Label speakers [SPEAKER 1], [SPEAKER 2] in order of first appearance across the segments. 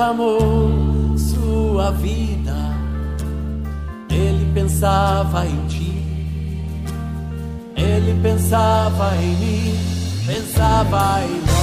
[SPEAKER 1] derramou sua vida, ele pensava em ti, ele pensava em mim, pensava em nós.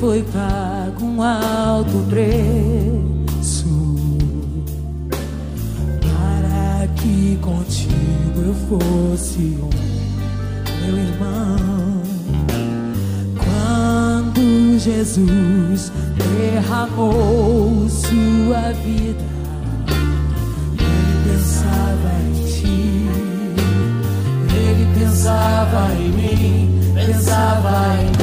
[SPEAKER 2] foi pago um alto preço. Meu irmão. Quando Jesus derramou sua vida, ele pensava em ti,
[SPEAKER 1] ele pensava em mim, pensava em mim.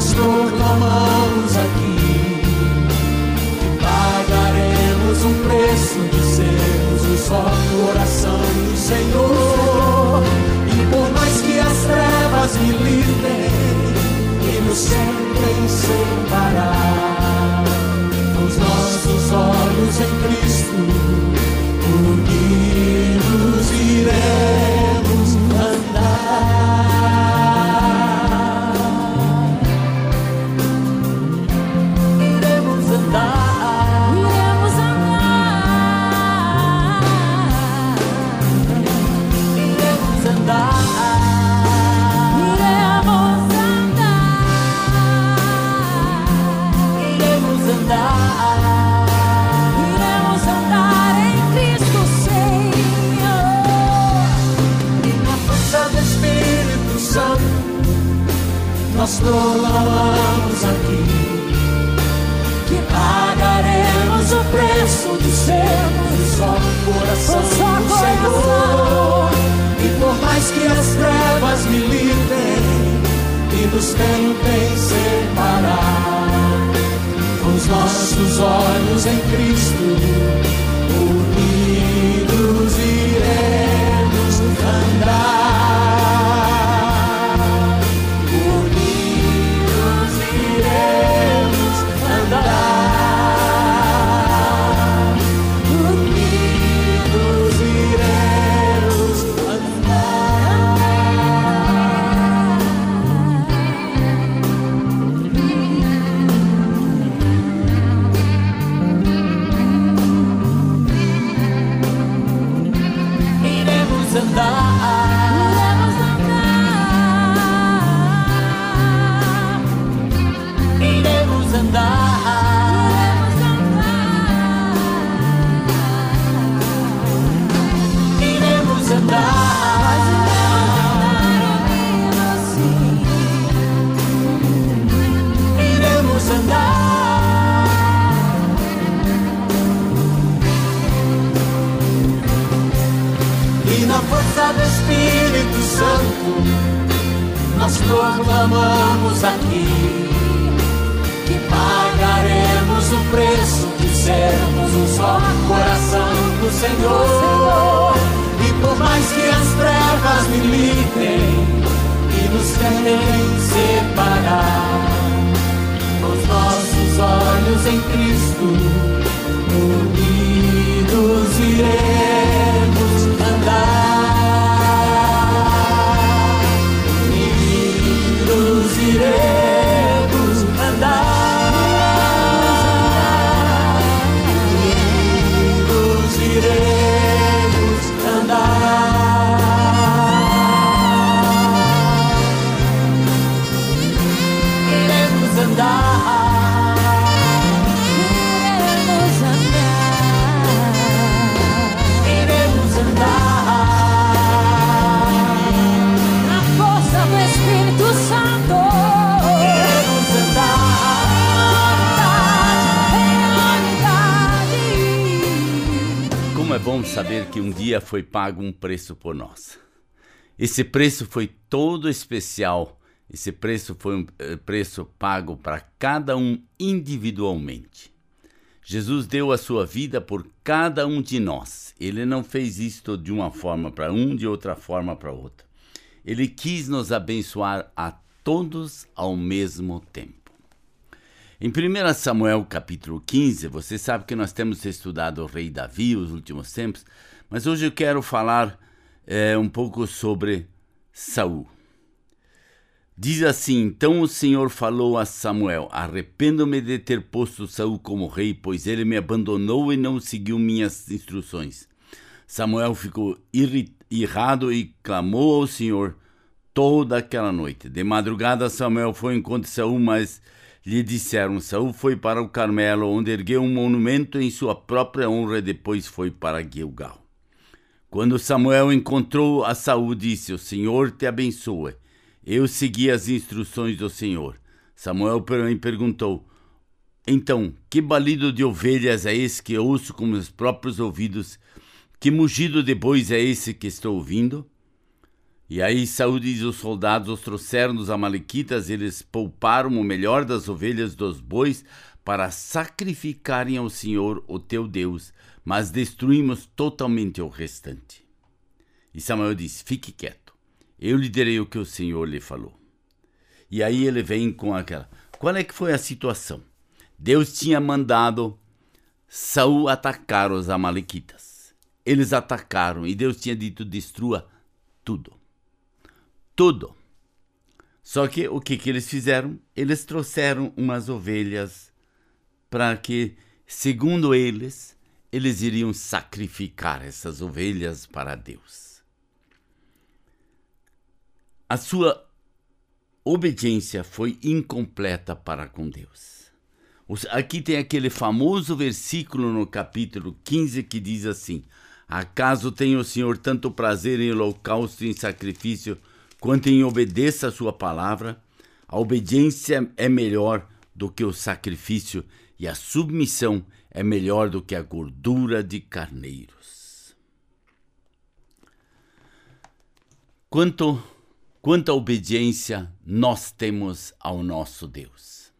[SPEAKER 3] pastor, proclamamos aqui e pagaremos um preço de sermos o só coração do Senhor. E por mais que as trevas me livrem, e no sempre separar os nossos olhos em Cristo, unidos iremos. olhos tentem separar os nossos olhos em Cristo. proclamamos aqui
[SPEAKER 1] que pagaremos
[SPEAKER 3] o preço de sermos um só coração do Senhor. E por mais que as trevas militem e nos querem
[SPEAKER 1] separar, os nossos olhos em Cristo unidos iremos.
[SPEAKER 4] Dia foi pago um preço por nós. Esse preço foi todo especial. Esse preço foi um eh, preço pago para cada um individualmente. Jesus deu a sua vida por cada um de nós. Ele não fez isto de uma forma para um, de outra forma para outra. Ele quis nos abençoar a todos ao mesmo tempo. Em 1 Samuel capítulo 15, você sabe que nós temos estudado o rei Davi os últimos tempos, mas hoje eu quero falar eh, um pouco sobre Saul. Diz assim: Então o Senhor falou a Samuel: Arrependo-me de ter posto Saul como rei, pois ele me abandonou e não seguiu minhas instruções. Samuel ficou irri- irrado e clamou ao Senhor toda aquela noite. De madrugada Samuel foi encontro de Saul, mas lhe disseram: Saul foi para o Carmelo, onde ergueu um monumento em sua própria honra e depois foi para Gilgal. Quando Samuel encontrou a Saul, disse: O Senhor te abençoe. Eu segui as instruções do Senhor. Samuel, porém, perguntou: Então, que balido de ovelhas é esse que ouço com meus próprios ouvidos? Que mugido de bois é esse que estou ouvindo? E aí Saúl diz: os soldados os trouxeram dos amalequitas, eles pouparam o melhor das ovelhas dos bois para sacrificarem ao Senhor, o teu Deus, mas destruímos totalmente o restante. E Samuel disse: Fique quieto, eu lhe direi o que o Senhor lhe falou. E aí ele vem com aquela. Qual é que foi a situação? Deus tinha mandado Saul atacar os amalequitas. Eles atacaram e Deus tinha dito: destrua tudo. Tudo. Só que o que, que eles fizeram? Eles trouxeram umas ovelhas para que, segundo eles, eles iriam sacrificar essas ovelhas para Deus. A sua obediência foi incompleta para com Deus. Aqui tem aquele famoso versículo no capítulo 15 que diz assim: Acaso tem o Senhor tanto prazer em holocausto e em sacrifício, quanto em obedeça a sua palavra? A obediência é melhor do que o sacrifício, e a submissão é melhor do que a gordura de carneiros. Quanto quanta obediência nós temos ao nosso Deus.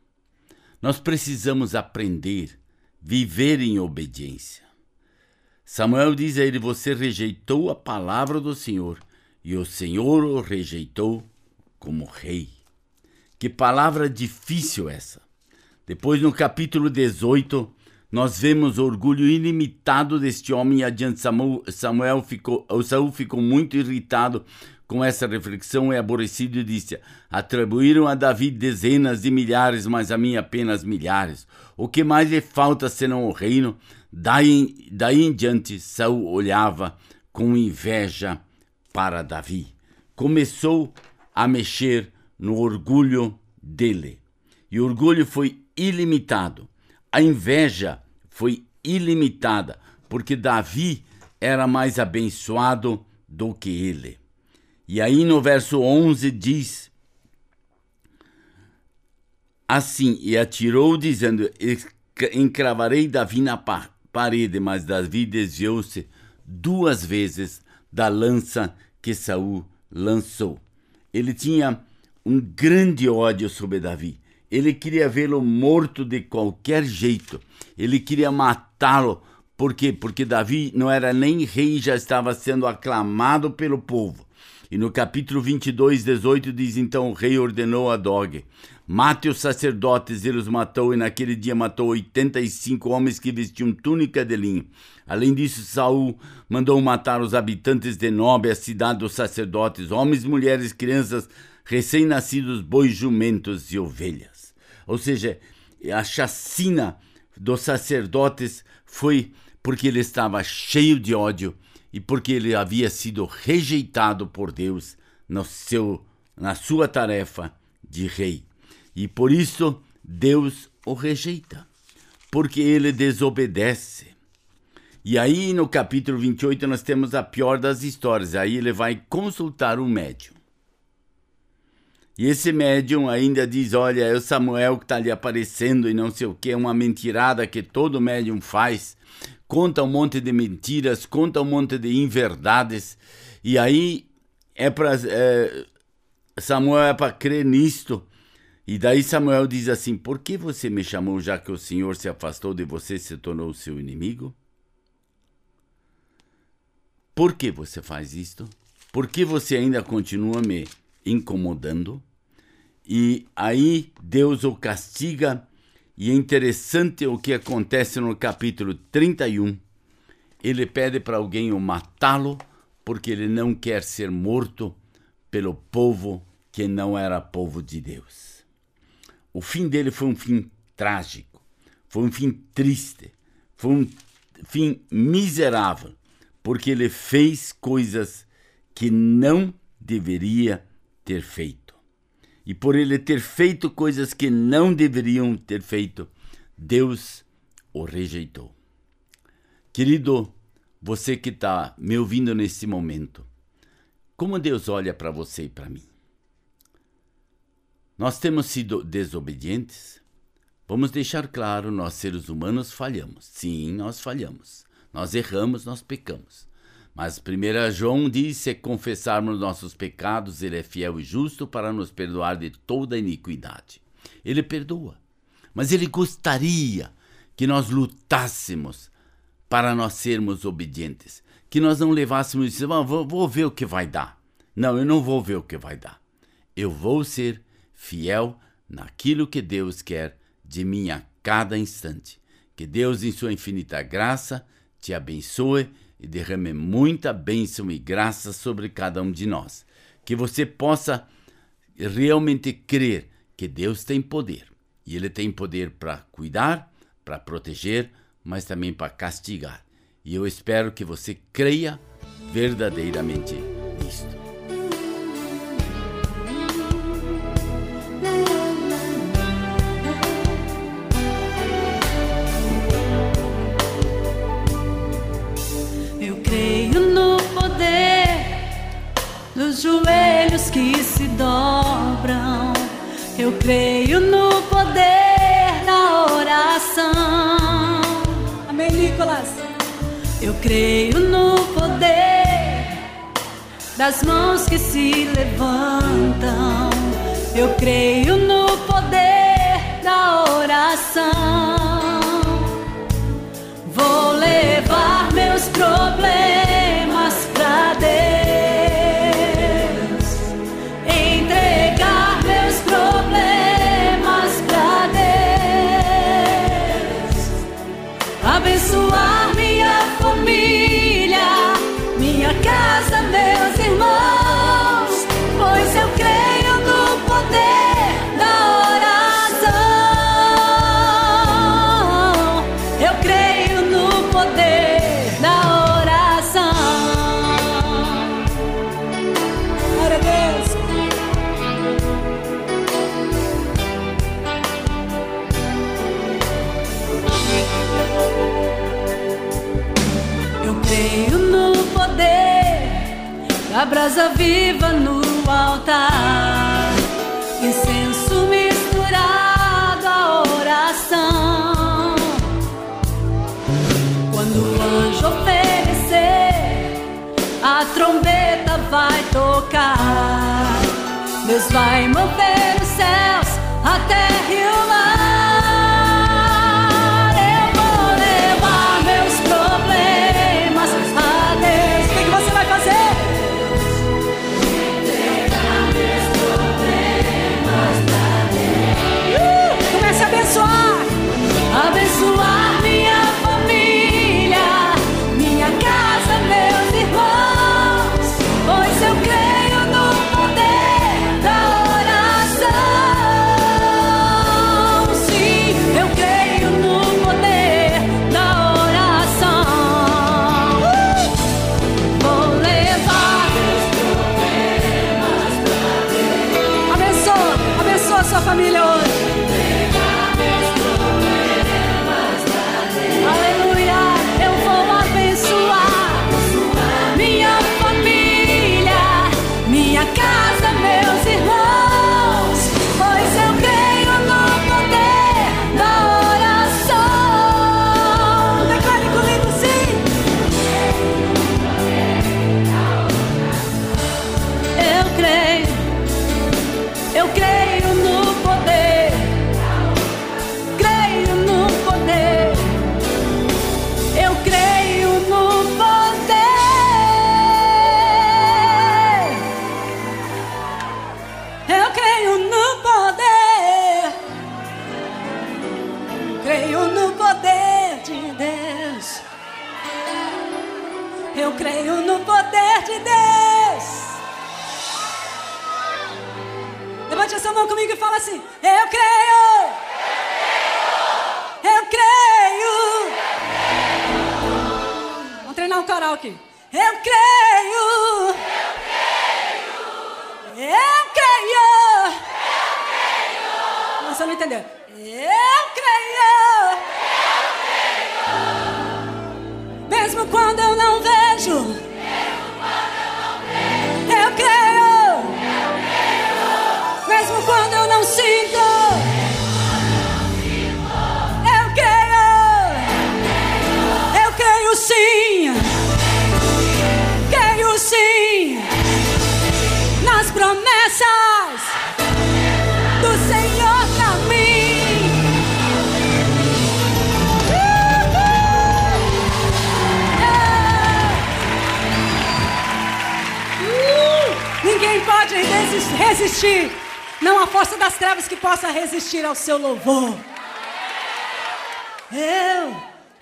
[SPEAKER 4] Nós precisamos aprender, viver em obediência. Samuel diz a ele: Você rejeitou a palavra do Senhor, e o Senhor o rejeitou como rei. Que palavra difícil essa! Depois, no capítulo 18, nós vemos o orgulho ilimitado deste homem. Adiante, Samuel, ficou, o Saul ficou muito irritado com essa reflexão e aborrecido e disse: Atribuíram a Davi dezenas de milhares, mas a mim apenas milhares. O que mais lhe falta senão o reino? Daí, daí em diante, Saul olhava com inveja para Davi. Começou a mexer no orgulho dele. E o orgulho foi ilimitado. A inveja foi ilimitada, porque Davi era mais abençoado do que ele. E aí no verso 11 diz assim: E atirou, dizendo: Encravarei Davi na pa- parede, mas Davi desviou-se duas vezes da lança que Saul lançou. Ele tinha um grande ódio sobre Davi. Ele queria vê-lo morto de qualquer jeito. Ele queria matá-lo. Por quê? Porque Davi não era nem rei, já estava sendo aclamado pelo povo. E no capítulo 22, 18 diz: Então o rei ordenou a Dog: Mate os sacerdotes, ele os matou, e naquele dia matou 85 homens que vestiam túnica de linho. Além disso, Saul mandou matar os habitantes de Nob, a cidade dos sacerdotes, homens, mulheres, crianças, recém-nascidos, bois, jumentos e ovelhas. Ou seja, a chacina dos sacerdotes foi porque ele estava cheio de ódio e porque ele havia sido rejeitado por Deus no seu, na sua tarefa de rei. E por isso Deus o rejeita, porque ele desobedece. E aí no capítulo 28 nós temos a pior das histórias. Aí ele vai consultar um médium. E esse médium ainda diz: Olha, é o Samuel que está ali aparecendo e não sei o que, é uma mentirada que todo médium faz conta um monte de mentiras, conta um monte de inverdades, e aí é para é, Samuel é para crer nisto. E daí Samuel diz assim: Por que você me chamou já que o Senhor se afastou de você e se tornou seu inimigo? Por que você faz isto? Por que você ainda continua me incomodando? E aí Deus o castiga e é interessante o que acontece no capítulo 31. Ele pede para alguém o matá-lo porque ele não quer ser morto pelo povo que não era povo de Deus. O fim dele foi um fim trágico, foi um fim triste, foi um fim miserável, porque ele fez coisas que não deveria ter feito. E por ele ter feito coisas que não deveriam ter feito, Deus o rejeitou. Querido, você que está me ouvindo nesse momento, como Deus olha para você e para mim? Nós temos sido desobedientes? Vamos deixar claro, nós seres humanos falhamos. Sim, nós falhamos. Nós erramos, nós pecamos. Mas 1 João diz: se confessarmos nossos pecados, ele é fiel e justo para nos perdoar de toda iniquidade. Ele perdoa. Mas ele gostaria que nós lutássemos para nós sermos obedientes. Que nós não levássemos isso, ah, vou, vou ver o que vai dar. Não, eu não vou ver o que vai dar. Eu vou ser fiel naquilo que Deus quer de mim a cada instante. Que Deus, em sua infinita graça, te abençoe e derrame muita bênção e graça sobre cada um de nós. Que você possa realmente crer que Deus tem poder. E Ele tem poder para cuidar, para proteger, mas também para castigar. E eu espero que você creia verdadeiramente nisto.
[SPEAKER 5] Dos joelhos que se dobram. Eu creio no poder da oração.
[SPEAKER 6] Amém, Nicolas.
[SPEAKER 5] Eu creio no poder das mãos que se levantam. Eu creio no poder da oração. Vou levar meus problemas abençoar. A brasa viva no altar, incenso misturado à oração. Quando o anjo oferecer, a trombeta vai tocar. Deus vai mover os céus,
[SPEAKER 6] Creio no poder. Creio no poder de Deus. Eu creio no poder de Deus. Levante essa mão comigo e fala assim: Eu creio. Eu creio. Vamos treinar o coral aqui. Eu creio. Eu creio. Eu creio. Você não entendeu? Eu creio. Mesmo quando eu não vejo. Ninguém pode resis- resistir. Não há força das trevas que possa resistir ao seu louvor. Eu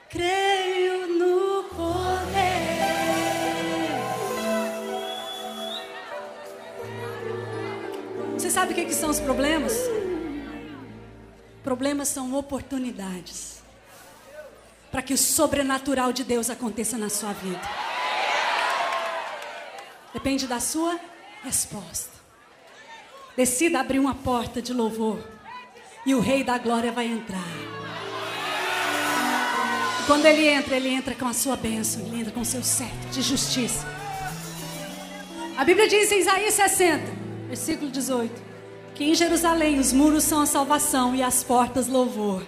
[SPEAKER 6] creio no poder. Você sabe o que, que são os problemas? Problemas são oportunidades para que o sobrenatural de Deus aconteça na sua vida. Depende da sua resposta. Decida abrir uma porta de louvor e o Rei da Glória vai entrar. Quando ele entra, ele entra com a sua bênção, ele entra com o seu certo de justiça. A Bíblia diz em Isaías 60, versículo 18, que em Jerusalém os muros são a salvação e as portas louvor.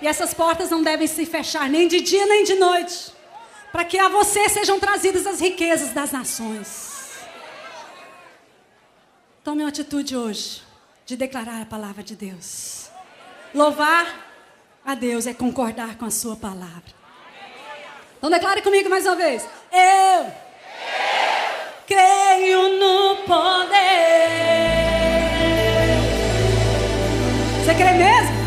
[SPEAKER 6] E essas portas não devem se fechar nem de dia nem de noite, para que a você sejam trazidas as riquezas das nações. Tome uma atitude hoje de declarar a palavra de Deus. Louvar a Deus é concordar com a sua palavra. Então declare comigo mais uma vez. Eu creio no poder. Você crê mesmo?